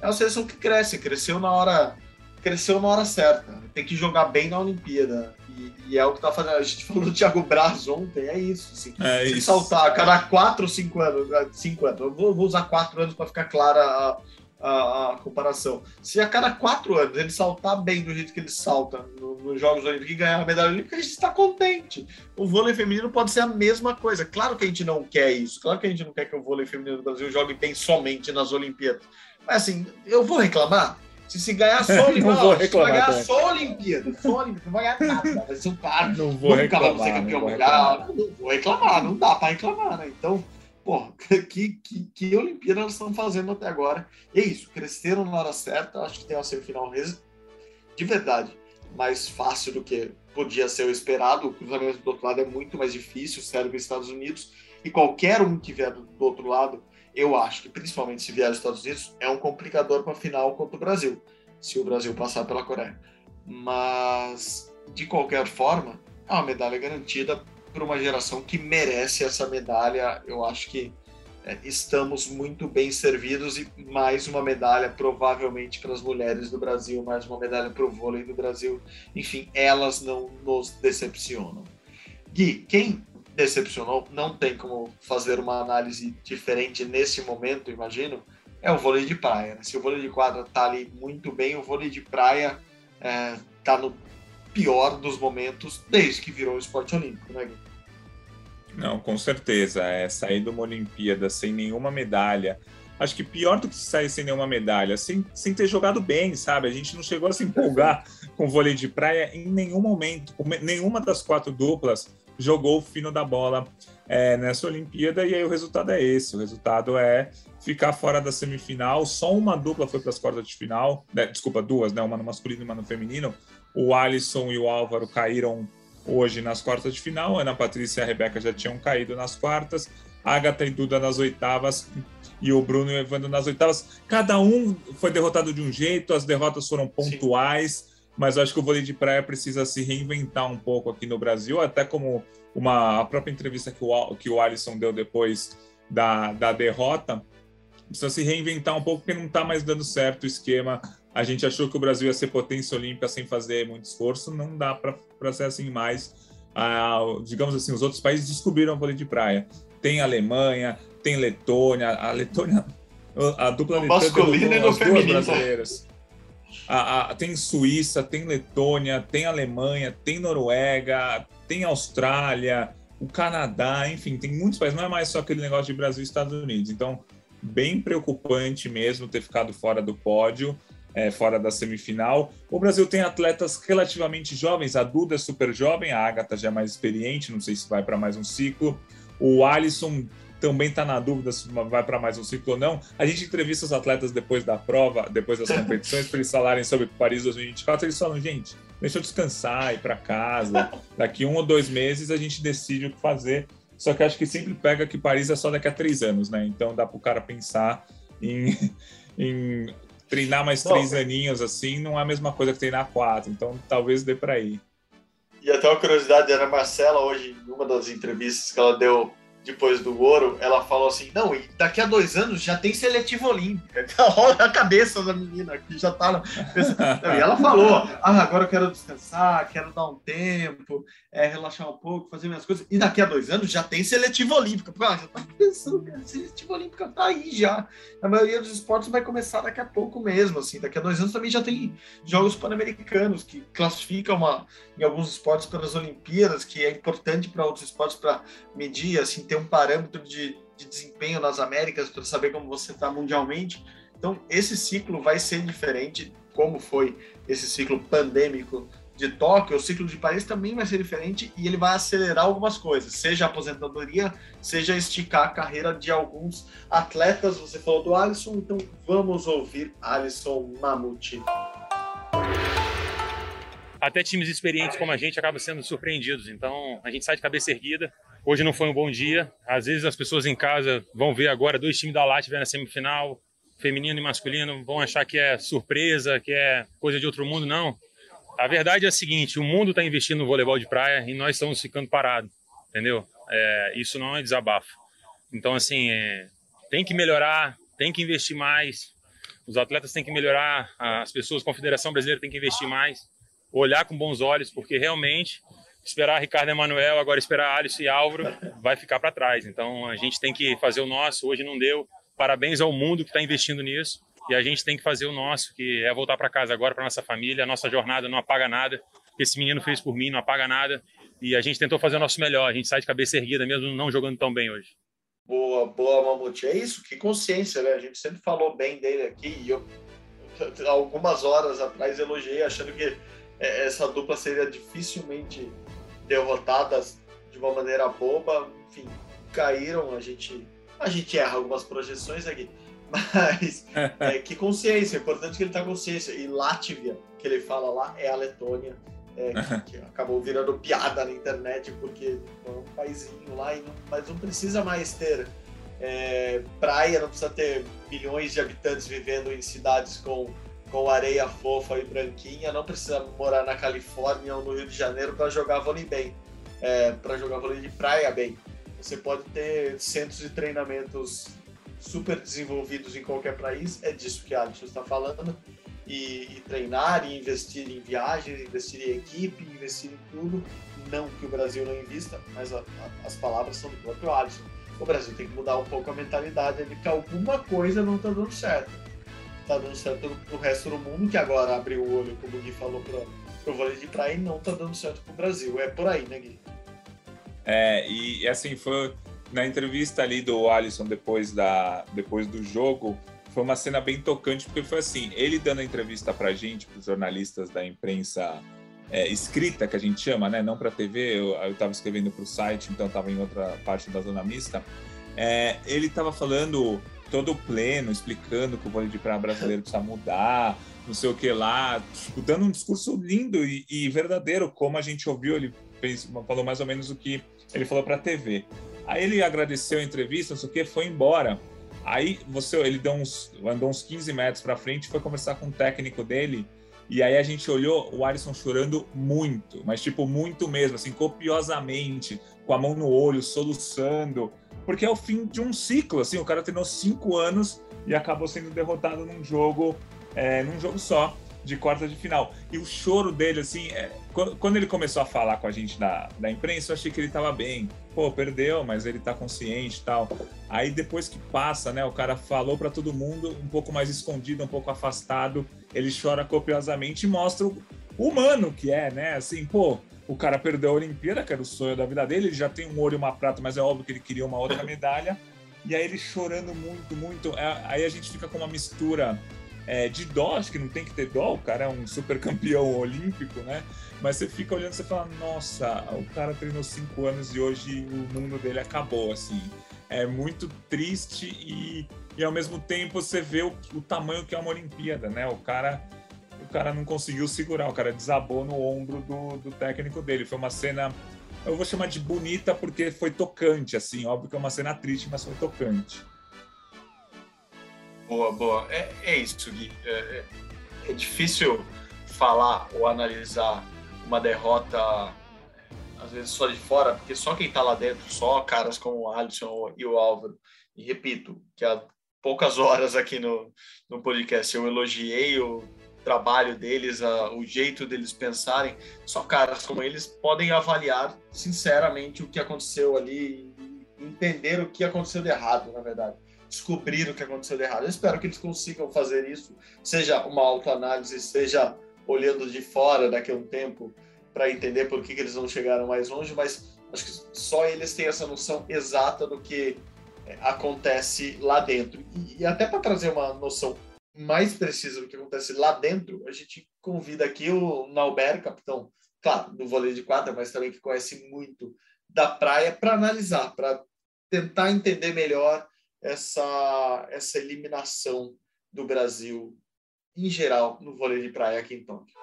é uma seleção que cresce, cresceu na hora, cresceu na hora certa. Tem que jogar bem na Olimpíada. E, e é o que tá fazendo. A gente falou do Thiago Braz ontem, é isso. Assim, é isso. saltar a cada quatro ou cinco anos, cinco anos, eu vou, vou usar quatro anos para ficar clara a, a, a, comparação. Se a cada quatro anos ele saltar bem do jeito que ele salta no, nos Jogos Olímpicos e ganhar a medalha olímpica, a gente está contente. O vôlei feminino pode ser a mesma coisa. Claro que a gente não quer isso. Claro que a gente não quer que o vôlei feminino do Brasil jogue bem somente nas Olimpíadas. Mas assim, eu vou reclamar? Se se ganhar só a Olimpíada, não se ganhar só a Olimpíada, só a Olimpíada, não vai ganhar nada. Vai ser um cara. Não vou reclamar. Vai ser campeão mundial. Não vou reclamar, não dá para reclamar, né? Então Pô, que, que, que Olimpíada elas estão fazendo até agora. E é isso, cresceram na hora certa. Acho que tem uma semifinal de verdade mais fácil do que podia ser o esperado. O cruzamento do outro lado é muito mais difícil, Sérvia e Estados Unidos. E qualquer um que vier do outro lado, eu acho que principalmente se vier dos Estados Unidos, é um complicador para a final contra o Brasil, se o Brasil passar pela Coreia. Mas, de qualquer forma, é uma medalha garantida para uma geração que merece essa medalha. Eu acho que estamos muito bem servidos e mais uma medalha provavelmente para as mulheres do Brasil, mais uma medalha para o vôlei do Brasil. Enfim, elas não nos decepcionam. Gui, quem decepcionou, não tem como fazer uma análise diferente nesse momento, imagino, é o vôlei de praia. Né? Se o vôlei de quadra está ali muito bem, o vôlei de praia está é, no pior dos momentos desde que virou esporte olímpico, né, Gui? Não, com certeza. É, sair de uma Olimpíada sem nenhuma medalha. Acho que pior do que sair sem nenhuma medalha, sem, sem ter jogado bem, sabe? A gente não chegou a se empolgar com vôlei de praia em nenhum momento. Nenhuma das quatro duplas jogou o fino da bola é, nessa Olimpíada e aí o resultado é esse. O resultado é ficar fora da semifinal. Só uma dupla foi para as quartas de final. Né? Desculpa, duas, né? Uma no masculino e uma no feminino. O Alisson e o Álvaro caíram hoje nas quartas de final. Ana Patrícia e a Rebeca já tinham caído nas quartas. Agatha e Duda nas oitavas e o Bruno e o Evandro nas oitavas. Cada um foi derrotado de um jeito, as derrotas foram pontuais, Sim. mas eu acho que o vôlei de praia precisa se reinventar um pouco aqui no Brasil, até como uma, a própria entrevista que o, que o Alisson deu depois da, da derrota, precisa se reinventar um pouco porque não está mais dando certo o esquema a gente achou que o Brasil ia ser potência olímpica sem fazer muito esforço, não dá para ser assim mais. Ah, digamos assim, os outros países descobriram o vôlei de praia. Tem Alemanha, tem Letônia, a Letônia, a dupla Letônia as duas brasileiras. A, a, tem Suíça, tem Letônia, tem Alemanha, tem Noruega, tem Austrália, o Canadá, enfim, tem muitos países. Não é mais só aquele negócio de Brasil e Estados Unidos. Então, bem preocupante mesmo ter ficado fora do pódio é, fora da semifinal. O Brasil tem atletas relativamente jovens, a Duda é super jovem, a Agatha já é mais experiente, não sei se vai para mais um ciclo. O Alisson também está na dúvida se vai para mais um ciclo ou não. A gente entrevista os atletas depois da prova, depois das competições, para eles falarem sobre Paris 2024. Eles falam, gente, deixa eu descansar, ir para casa. Daqui um ou dois meses a gente decide o que fazer. Só que acho que sempre pega que Paris é só daqui a três anos, né? Então dá para o cara pensar em, em treinar mais não, três aninhos assim não é a mesma coisa que treinar quatro. Então talvez dê para ir. E até uma curiosidade, era Marcela hoje, em uma das entrevistas que ela deu depois do ouro, ela falou assim: não, e daqui a dois anos já tem seletiva olímpica. Olha a cabeça da menina que já tá. e ela falou: ah, agora eu quero descansar, quero dar um tempo, é, relaxar um pouco, fazer minhas coisas. E daqui a dois anos já tem seletiva olímpica. Ah, já tá pensando, cara, seletiva olímpica tá aí já. A maioria dos esportes vai começar daqui a pouco mesmo. Assim, daqui a dois anos também já tem Jogos Pan-Americanos que classificam uma, em alguns esportes para as Olimpíadas, que é importante para outros esportes para medir, assim, ter um parâmetro de, de desempenho nas Américas para saber como você está mundialmente. Então, esse ciclo vai ser diferente, como foi esse ciclo pandêmico de Tóquio, o ciclo de Paris também vai ser diferente e ele vai acelerar algumas coisas, seja aposentadoria, seja esticar a carreira de alguns atletas. Você falou do Alisson, então vamos ouvir Alisson Mamute. Até times experientes como a gente acabam sendo surpreendidos, então a gente sai de cabeça erguida, Hoje não foi um bom dia. Às vezes as pessoas em casa vão ver agora dois times da Latvia na semifinal, feminino e masculino, vão achar que é surpresa, que é coisa de outro mundo. Não. A verdade é a seguinte: o mundo está investindo no voleibol de praia e nós estamos ficando parados, entendeu? É, isso não é desabafo. Então, assim, é, tem que melhorar, tem que investir mais. Os atletas têm que melhorar, as pessoas, a Confederação Brasileira tem que investir mais, olhar com bons olhos, porque realmente esperar Ricardo Emanuel, agora esperar Alisson e Álvaro, vai ficar para trás. Então a gente tem que fazer o nosso. Hoje não deu. Parabéns ao mundo que está investindo nisso. E a gente tem que fazer o nosso, que é voltar para casa agora, para nossa família. A nossa jornada não apaga nada. Esse menino fez por mim, não apaga nada. E a gente tentou fazer o nosso melhor. A gente sai de cabeça erguida, mesmo não jogando tão bem hoje. Boa, boa, Mamute. É isso, que consciência, né? A gente sempre falou bem dele aqui. E eu, algumas horas atrás, elogiei, achando que essa dupla seria dificilmente derrotadas de uma maneira boba, enfim, caíram, a gente, a gente erra algumas projeções aqui, mas é, que consciência, é importante que ele tenha consciência, e Látvia, que ele fala lá, é a Letônia, é, que, que, acabou virando piada na internet, porque é um paizinho lá, não, mas não precisa mais ter é, praia, não precisa ter milhões de habitantes vivendo em cidades com com areia fofa e branquinha, não precisa morar na Califórnia ou no Rio de Janeiro para jogar vôlei bem, é, para jogar vôlei de praia bem. Você pode ter centros de treinamentos super desenvolvidos em qualquer país, é disso que a Alisson está falando, e, e, treinar, e investir em viagens, investir em equipe, investir em tudo. Não que o Brasil não invista, mas a, a, as palavras são do próprio Alisson. O Brasil tem que mudar um pouco a mentalidade de que alguma coisa não está dando certo tá dando certo pro resto do mundo, que agora abriu o olho, como o Gui falou, pro, pro vôlei de praia e não tá dando certo pro Brasil. É por aí, né, Gui? É, e assim, foi na entrevista ali do Alisson depois, da, depois do jogo, foi uma cena bem tocante, porque foi assim, ele dando a entrevista pra gente, pros jornalistas da imprensa é, escrita, que a gente chama, né? Não pra TV, eu, eu tava escrevendo pro site, então tava em outra parte da zona mista. É, ele tava falando todo pleno, explicando que o vôlei de praia brasileiro precisa mudar, não sei o que lá, tipo, dando um discurso lindo e, e, verdadeiro, como a gente ouviu, ele fez, falou mais ou menos o que ele falou para a TV. Aí ele agradeceu a entrevista, não sei o que, foi embora. Aí você, ele deu uns, andou uns 15 metros para frente, foi conversar com o técnico dele, e aí a gente olhou o Alisson chorando muito, mas tipo muito mesmo, assim, copiosamente, com a mão no olho, soluçando porque é o fim de um ciclo, assim, o cara treinou cinco anos e acabou sendo derrotado num jogo, é, num jogo só, de quarta de final. E o choro dele, assim, é, quando ele começou a falar com a gente da, da imprensa, eu achei que ele tava bem. Pô, perdeu, mas ele tá consciente e tal. Aí depois que passa, né, o cara falou para todo mundo, um pouco mais escondido, um pouco afastado, ele chora copiosamente e mostra o humano que é, né? Assim, pô, o cara perdeu a Olimpíada, que era o sonho da vida dele, ele já tem um ouro e uma prata, mas é óbvio que ele queria uma outra medalha. E aí ele chorando muito, muito. É, aí a gente fica com uma mistura é, de dó, acho que não tem que ter dó, o cara é um super campeão olímpico, né? Mas você fica olhando e fala, nossa, o cara treinou cinco anos e hoje o mundo dele acabou, assim. É muito triste e, e ao mesmo tempo você vê o, o tamanho que é uma Olimpíada, né? O cara o cara não conseguiu segurar, o cara desabou no ombro do, do técnico dele. Foi uma cena, eu vou chamar de bonita porque foi tocante, assim, óbvio que é uma cena triste, mas foi tocante. Boa, boa. É, é isso, Gui. É, é, é difícil falar ou analisar uma derrota às vezes só de fora, porque só quem está lá dentro, só caras como o Alisson e o Álvaro, e repito, que há poucas horas aqui no, no podcast eu elogiei o trabalho deles, a, o jeito deles pensarem, só caras como eles podem avaliar sinceramente o que aconteceu ali, entender o que aconteceu de errado, na verdade. Descobrir o que aconteceu de errado. Eu espero que eles consigam fazer isso, seja uma autoanálise, seja olhando de fora daqui a um tempo, para entender por que, que eles não chegaram mais longe, mas acho que só eles têm essa noção exata do que é, acontece lá dentro. E, e até para trazer uma noção mais precisa do que acontece lá dentro, a gente convida aqui o Nauber, capitão, claro, do vôlei de quadra, mas também que conhece muito da praia, para analisar, para tentar entender melhor essa, essa eliminação do Brasil em geral no vôlei de praia aqui em Tóquio.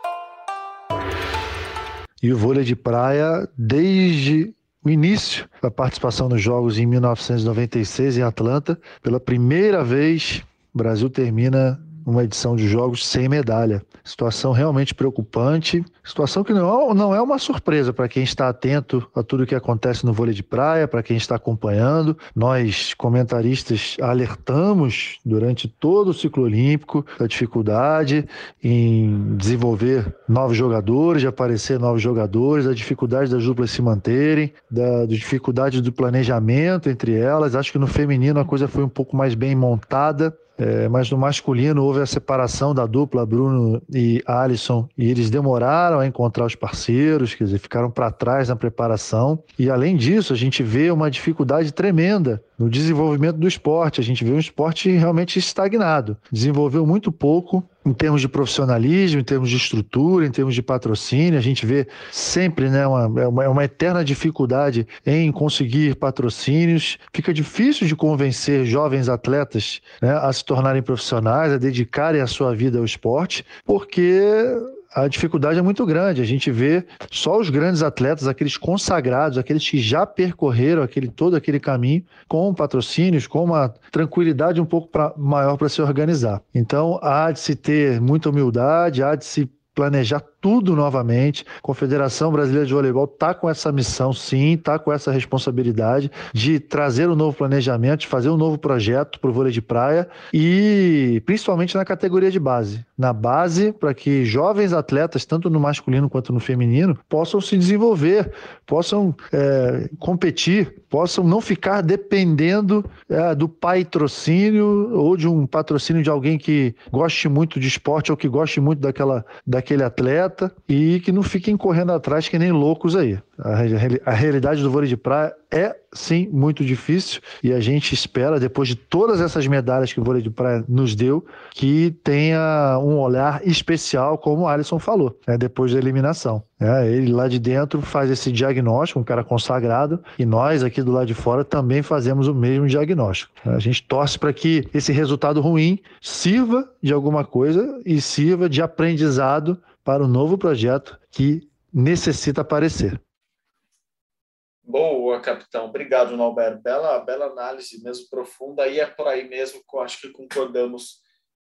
E o vôlei de praia, desde o início da participação nos Jogos em 1996 em Atlanta, pela primeira vez, o Brasil termina uma edição de jogos sem medalha. Situação realmente preocupante, situação que não, não é uma surpresa para quem está atento a tudo que acontece no vôlei de praia, para quem está acompanhando. Nós, comentaristas, alertamos durante todo o ciclo olímpico da dificuldade em desenvolver novos jogadores, de aparecer novos jogadores, da dificuldade das duplas se manterem, da dificuldade do planejamento entre elas. Acho que no feminino a coisa foi um pouco mais bem montada. É, mas no masculino houve a separação da dupla Bruno e Alisson e eles demoraram a encontrar os parceiros, quer dizer, ficaram para trás na preparação. E além disso, a gente vê uma dificuldade tremenda no desenvolvimento do esporte. A gente vê um esporte realmente estagnado. Desenvolveu muito pouco em termos de profissionalismo, em termos de estrutura, em termos de patrocínio. A gente vê sempre né, uma, é uma, é uma eterna dificuldade em conseguir patrocínios. Fica difícil de convencer jovens atletas né, a se tornarem profissionais, a dedicarem a sua vida ao esporte, porque a dificuldade é muito grande. A gente vê só os grandes atletas, aqueles consagrados, aqueles que já percorreram aquele, todo aquele caminho com patrocínios, com uma tranquilidade um pouco pra, maior para se organizar. Então, há de se ter muita humildade, há de se planejar tudo novamente. A Confederação Brasileira de Voleibol está com essa missão, sim, está com essa responsabilidade de trazer um novo planejamento, de fazer um novo projeto para o vôlei de praia e principalmente na categoria de base. Na base, para que jovens atletas, tanto no masculino quanto no feminino, possam se desenvolver, possam é, competir, possam não ficar dependendo é, do patrocínio ou de um patrocínio de alguém que goste muito de esporte ou que goste muito daquela, daquele atleta e que não fiquem correndo atrás que nem loucos aí. A, a realidade do vôlei de praia é sim muito difícil e a gente espera, depois de todas essas medalhas que o vôlei de praia nos deu, que tenha um olhar especial, como o Alisson falou, né, depois da eliminação. É, ele lá de dentro faz esse diagnóstico, um cara consagrado, e nós aqui do lado de fora também fazemos o mesmo diagnóstico. A gente torce para que esse resultado ruim sirva de alguma coisa e sirva de aprendizado para o novo projeto que necessita aparecer. Boa, capitão. Obrigado, Norberto. Bela, bela análise, mesmo profunda. E é por aí mesmo que eu acho que concordamos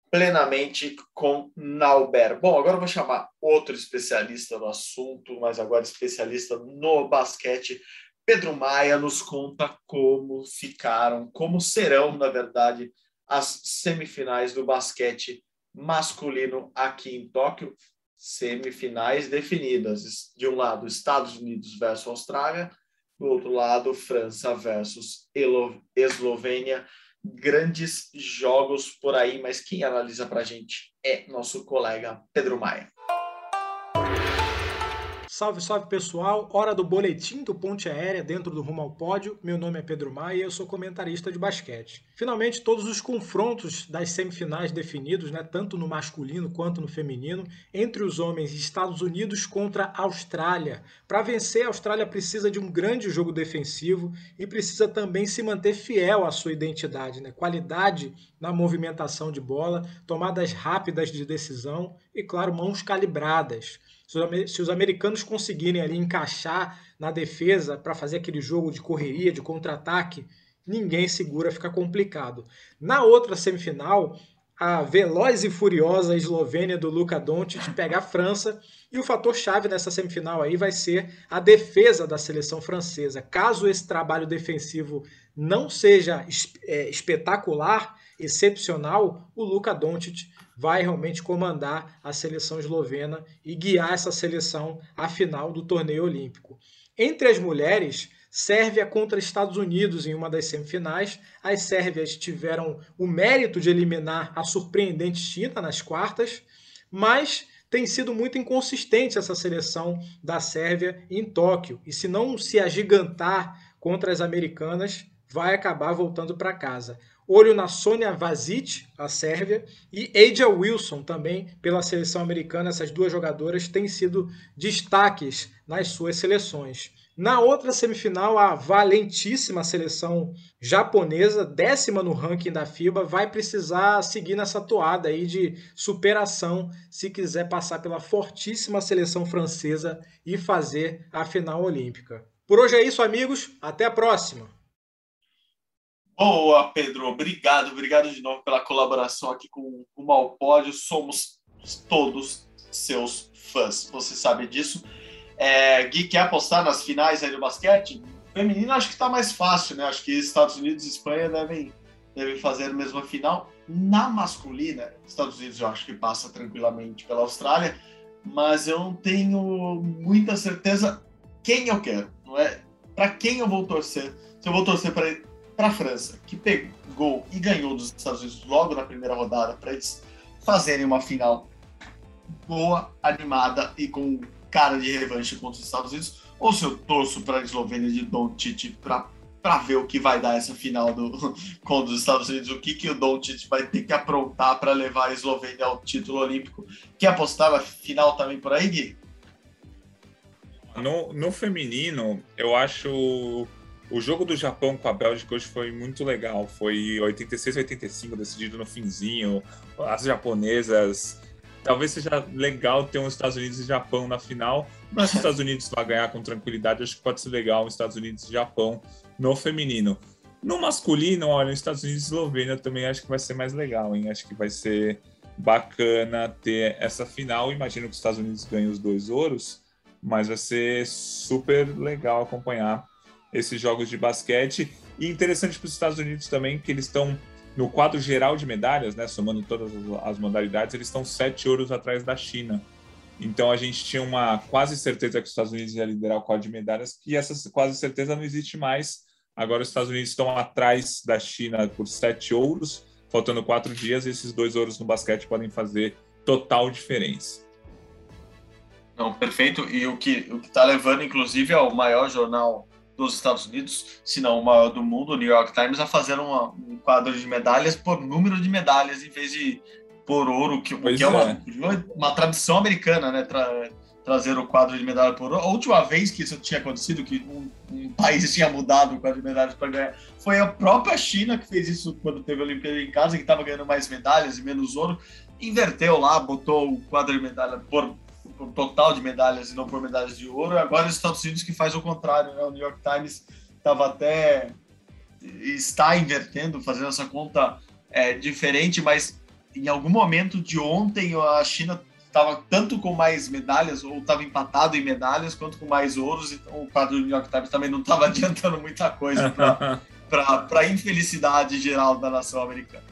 plenamente com Nauber. Bom, agora eu vou chamar outro especialista no assunto, mas agora especialista no basquete. Pedro Maia nos conta como ficaram, como serão, na verdade, as semifinais do basquete masculino aqui em Tóquio semifinais definidas. De um lado, Estados Unidos versus Austrália, do outro lado, França versus Eslovênia. Grandes jogos por aí, mas quem analisa para a gente é nosso colega Pedro Maia. Salve, salve pessoal! Hora do boletim do Ponte Aérea dentro do Rumo ao Pódio. Meu nome é Pedro Maia e eu sou comentarista de basquete. Finalmente, todos os confrontos das semifinais definidos, né, tanto no masculino quanto no feminino, entre os homens Estados Unidos contra Austrália. Para vencer, a Austrália precisa de um grande jogo defensivo e precisa também se manter fiel à sua identidade, né? qualidade na movimentação de bola, tomadas rápidas de decisão e, claro, mãos calibradas se os americanos conseguirem ali encaixar na defesa para fazer aquele jogo de correria, de contra-ataque ninguém segura, fica complicado. Na outra semifinal, a veloz e furiosa Eslovênia do Luka Doncic pega a França e o fator chave nessa semifinal aí vai ser a defesa da seleção francesa. Caso esse trabalho defensivo não seja é, espetacular, excepcional, o Luka Doncic vai realmente comandar a seleção eslovena e guiar essa seleção à final do torneio olímpico. Entre as mulheres, Sérvia contra Estados Unidos em uma das semifinais. As sérvias tiveram o mérito de eliminar a surpreendente China nas quartas, mas tem sido muito inconsistente essa seleção da Sérvia em Tóquio. E se não se agigantar contra as americanas, vai acabar voltando para casa. Olho na Sônia Vazic, a Sérvia, e Aja Wilson também pela seleção americana. Essas duas jogadoras têm sido destaques nas suas seleções. Na outra semifinal, a valentíssima seleção japonesa, décima no ranking da FIBA, vai precisar seguir nessa toada aí de superação se quiser passar pela fortíssima seleção francesa e fazer a final olímpica. Por hoje é isso, amigos. Até a próxima. Boa, Pedro. Obrigado, obrigado de novo pela colaboração aqui com o Malpódio. Somos todos seus fãs. Você sabe disso. É, Gui quer apostar nas finais aí do basquete? Feminino acho que está mais fácil, né? Acho que Estados Unidos e Espanha devem, devem fazer a mesma final. Na masculina, Estados Unidos eu acho que passa tranquilamente pela Austrália, mas eu não tenho muita certeza quem eu quero, não é? Para quem eu vou torcer? Se eu vou torcer para a França, que pegou e ganhou dos Estados Unidos logo na primeira rodada, para eles fazerem uma final boa, animada e com cara de revanche contra os Estados Unidos, ou se eu torço para a Eslovênia de Doncic para ver o que vai dar essa final do, contra os Estados Unidos, o que, que o Doncic vai ter que aprontar para levar a Eslovênia ao título olímpico. Quer apostar na final também por aí, Gui? No, no feminino, eu acho o jogo do Japão com a Bélgica hoje foi muito legal. Foi 86 85 decidido no finzinho. As japonesas talvez seja legal ter os Estados Unidos e Japão na final, mas os Estados Unidos vai ganhar com tranquilidade, acho que pode ser legal os Estados Unidos e Japão no feminino. No masculino, olha, os Estados Unidos e Eslovênia também acho que vai ser mais legal, hein? Acho que vai ser bacana ter essa final. Imagino que os Estados Unidos ganhem os dois ouros, mas vai ser super legal acompanhar esses jogos de basquete. E interessante para os Estados Unidos também que eles estão no quadro geral de medalhas, né, somando todas as modalidades, eles estão sete ouros atrás da China. Então a gente tinha uma quase certeza que os Estados Unidos ia liderar o quadro de medalhas, e essa quase certeza não existe mais. Agora os Estados Unidos estão atrás da China por sete ouros, faltando quatro dias, e esses dois ouros no basquete podem fazer total diferença. Não, perfeito. E o que o está levando, inclusive, ao maior jornal dos Estados Unidos, se não o maior do mundo, o New York Times, a fazer uma, um quadro de medalhas por número de medalhas em vez de por ouro, que, que é, uma, é. uma tradição americana, né? Tra, trazer o quadro de medalha por ouro. A última vez que isso tinha acontecido, que um, um país tinha mudado o quadro de medalhas para ganhar, foi a própria China que fez isso quando teve a Olimpíada em casa, que estava ganhando mais medalhas e menos ouro. Inverteu lá, botou o quadro de medalha por total de medalhas e não por medalhas de ouro. Agora os Estados Unidos que faz o contrário, né? O New York Times estava até está invertendo, fazendo essa conta é, diferente, mas em algum momento de ontem a China estava tanto com mais medalhas ou estava empatado em medalhas quanto com mais ouros, então o quadro do New York Times também não estava adiantando muita coisa para a infelicidade geral da nação americana.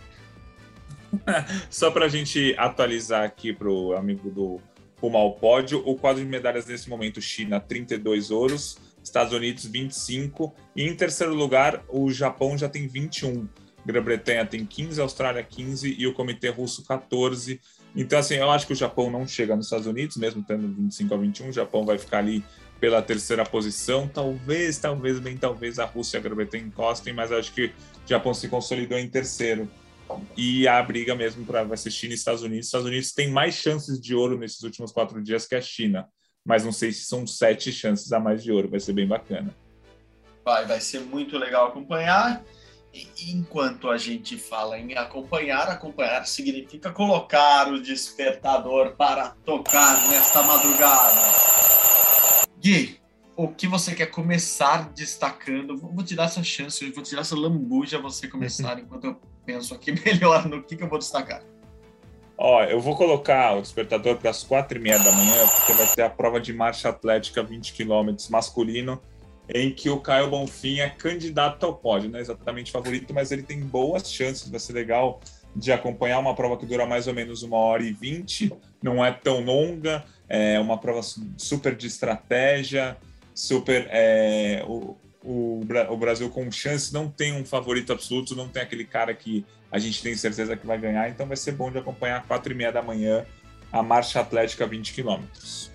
Só para a gente atualizar aqui para o amigo do rumo ao pódio. O quadro de medalhas nesse momento, China, 32 ouros, Estados Unidos, 25. E em terceiro lugar, o Japão já tem 21. Grã-Bretanha tem 15, Austrália 15 e o Comitê Russo 14. Então, assim, eu acho que o Japão não chega nos Estados Unidos, mesmo tendo 25 a 21. O Japão vai ficar ali pela terceira posição. Talvez, talvez, bem talvez a Rússia e a Grã-Bretanha encostem, mas acho que o Japão se consolidou em terceiro e a briga mesmo para vai ser China e Estados Unidos. Estados Unidos tem mais chances de ouro nesses últimos quatro dias que a China, mas não sei se são sete chances a mais de ouro. Vai ser bem bacana. Vai, vai ser muito legal acompanhar. E enquanto a gente fala em acompanhar, acompanhar significa colocar o despertador para tocar nesta madrugada. Gui, o que você quer começar destacando. Vou te dar essa chance, vou te dar essa lambuja você começar enquanto eu penso aqui melhor no que, que eu vou destacar. Ó, eu vou colocar o despertador para as quatro e meia da manhã, porque vai ter a prova de marcha atlética 20 km masculino, em que o Caio Bonfim é candidato ao pódio, não é exatamente favorito, mas ele tem boas chances, vai ser legal de acompanhar uma prova que dura mais ou menos uma hora e vinte, não é tão longa, é uma prova super de estratégia, super. É, o, o, o Brasil com chance não tem um favorito absoluto, não tem aquele cara que a gente tem certeza que vai ganhar, então vai ser bom de acompanhar às quatro e meia da manhã a marcha atlética 20 quilômetros.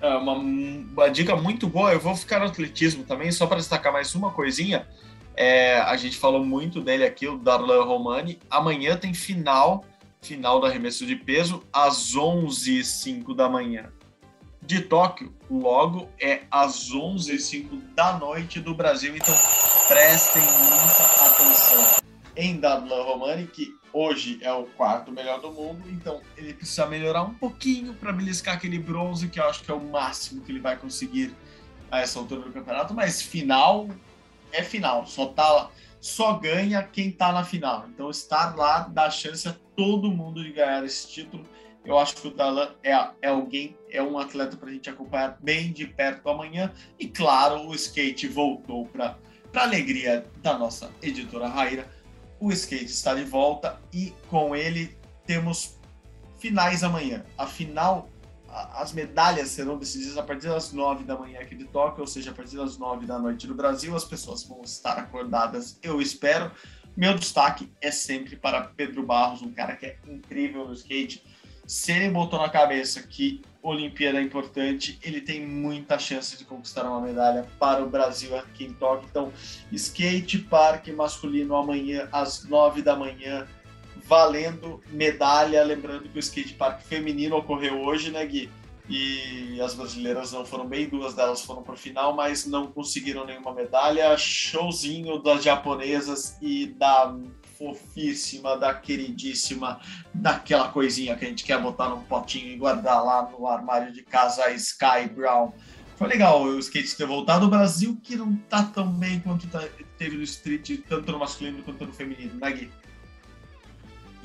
É uma, uma, dica muito boa. Eu vou ficar no atletismo também, só para destacar mais uma coisinha. É, a gente falou muito dele aqui, o Darlan Romani. Amanhã tem final, final do arremesso de peso, às 11h05 da manhã de Tóquio. Logo é às 11h05 da noite do Brasil, então prestem muita atenção em Darlan Romani, que hoje é o quarto melhor do mundo, então ele precisa melhorar um pouquinho para beliscar aquele bronze, que eu acho que é o máximo que ele vai conseguir a essa altura do campeonato, mas final é final, só tá só ganha quem tá na final. Então estar lá dá chance a todo mundo de ganhar esse título. Eu acho que o Dalan é, é alguém, é um atleta para a gente acompanhar bem de perto amanhã. E claro, o skate voltou para a alegria da nossa editora Raíra. O skate está de volta e com ele temos finais amanhã. A final, as medalhas serão decididas a partir das nove da manhã aqui de Tóquio, ou seja, a partir das nove da noite no Brasil. As pessoas vão estar acordadas, eu espero. Meu destaque é sempre para Pedro Barros, um cara que é incrível no skate se ele botou na cabeça que Olimpíada é importante, ele tem muita chance de conquistar uma medalha para o Brasil aqui em Tóquio. Então, skate park masculino amanhã às nove da manhã, valendo medalha. Lembrando que o skate park feminino ocorreu hoje, né, Gui? E as brasileiras não foram bem, duas delas foram para o final, mas não conseguiram nenhuma medalha. Showzinho das japonesas e da fofíssima, da queridíssima, daquela coisinha que a gente quer botar num potinho e guardar lá no armário de casa, a Sky Brown. Foi legal o skate ter voltado. O Brasil que não tá tão bem quanto tá, teve no street, tanto no masculino quanto no feminino, né, Gui?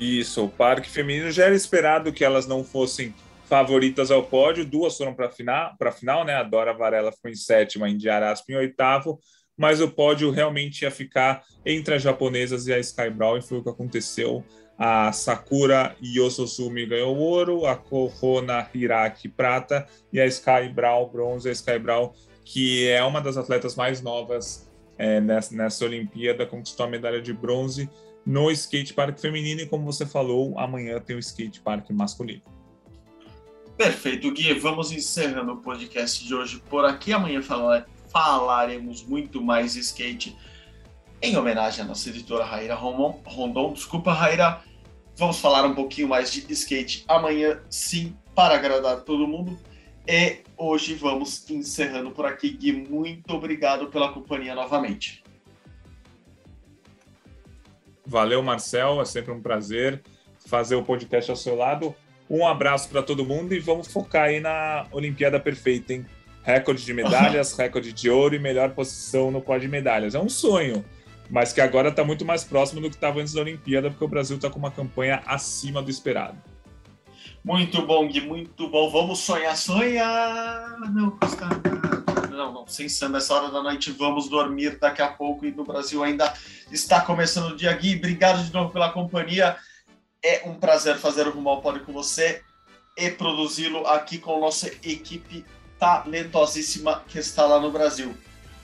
Isso, o parque feminino já era esperado que elas não fossem favoritas ao pódio, duas foram para final, para final, né? A Dora Varela ficou em sétima, a Indiara Asp em oitavo, mas o pódio realmente ia ficar entre as japonesas e a Sky Brown, e foi o que aconteceu. A Sakura Yososumi ganhou ouro, a Kohona Hiraki prata e a Sky Brown bronze. A Sky Brown, que é uma das atletas mais novas é, nessa, nessa Olimpíada, conquistou a medalha de bronze no skate park feminino e, como você falou, amanhã tem o skate park masculino. Perfeito, Gui. Vamos encerrando o podcast de hoje por aqui. Amanhã falar, falaremos muito mais skate em homenagem à nossa editora Raíra Rondon. Desculpa, Raíra. Vamos falar um pouquinho mais de skate amanhã, sim, para agradar todo mundo. E hoje vamos encerrando por aqui. Gui, muito obrigado pela companhia novamente. Valeu, Marcel. É sempre um prazer fazer o podcast ao seu lado. Um abraço para todo mundo e vamos focar aí na Olimpíada Perfeita, hein? recorde de medalhas, recorde de ouro e melhor posição no pódio de medalhas. É um sonho, mas que agora está muito mais próximo do que estava antes da Olimpíada, porque o Brasil está com uma campanha acima do esperado. Muito bom, Gui, muito bom. Vamos sonhar, sonhar. Não custa nada. Não, não, sem samba, essa hora da noite vamos dormir daqui a pouco e no Brasil ainda está começando o dia. Gui, obrigado de novo pela companhia. É um prazer fazer o Rumo ao Pódio com você e produzi-lo aqui com nossa equipe talentosíssima que está lá no Brasil.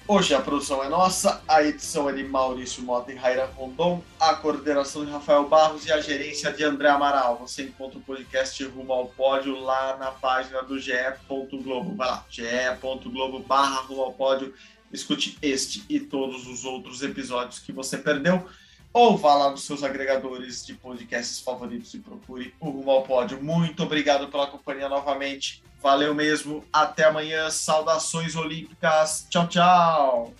Hoje a produção é nossa, a edição é de Maurício Mota e Raira Rondon, a coordenação de Rafael Barros e a gerência de André Amaral. Você encontra o podcast Rumo ao Pódio lá na página do ge.globo. Vai lá, ge.globo barra Rumo ao Pódio. Escute este e todos os outros episódios que você perdeu. Ou vá lá nos seus agregadores de podcasts favoritos e procure o Rumo ao Pódio. Muito obrigado pela companhia novamente. Valeu mesmo. Até amanhã. Saudações olímpicas. Tchau, tchau.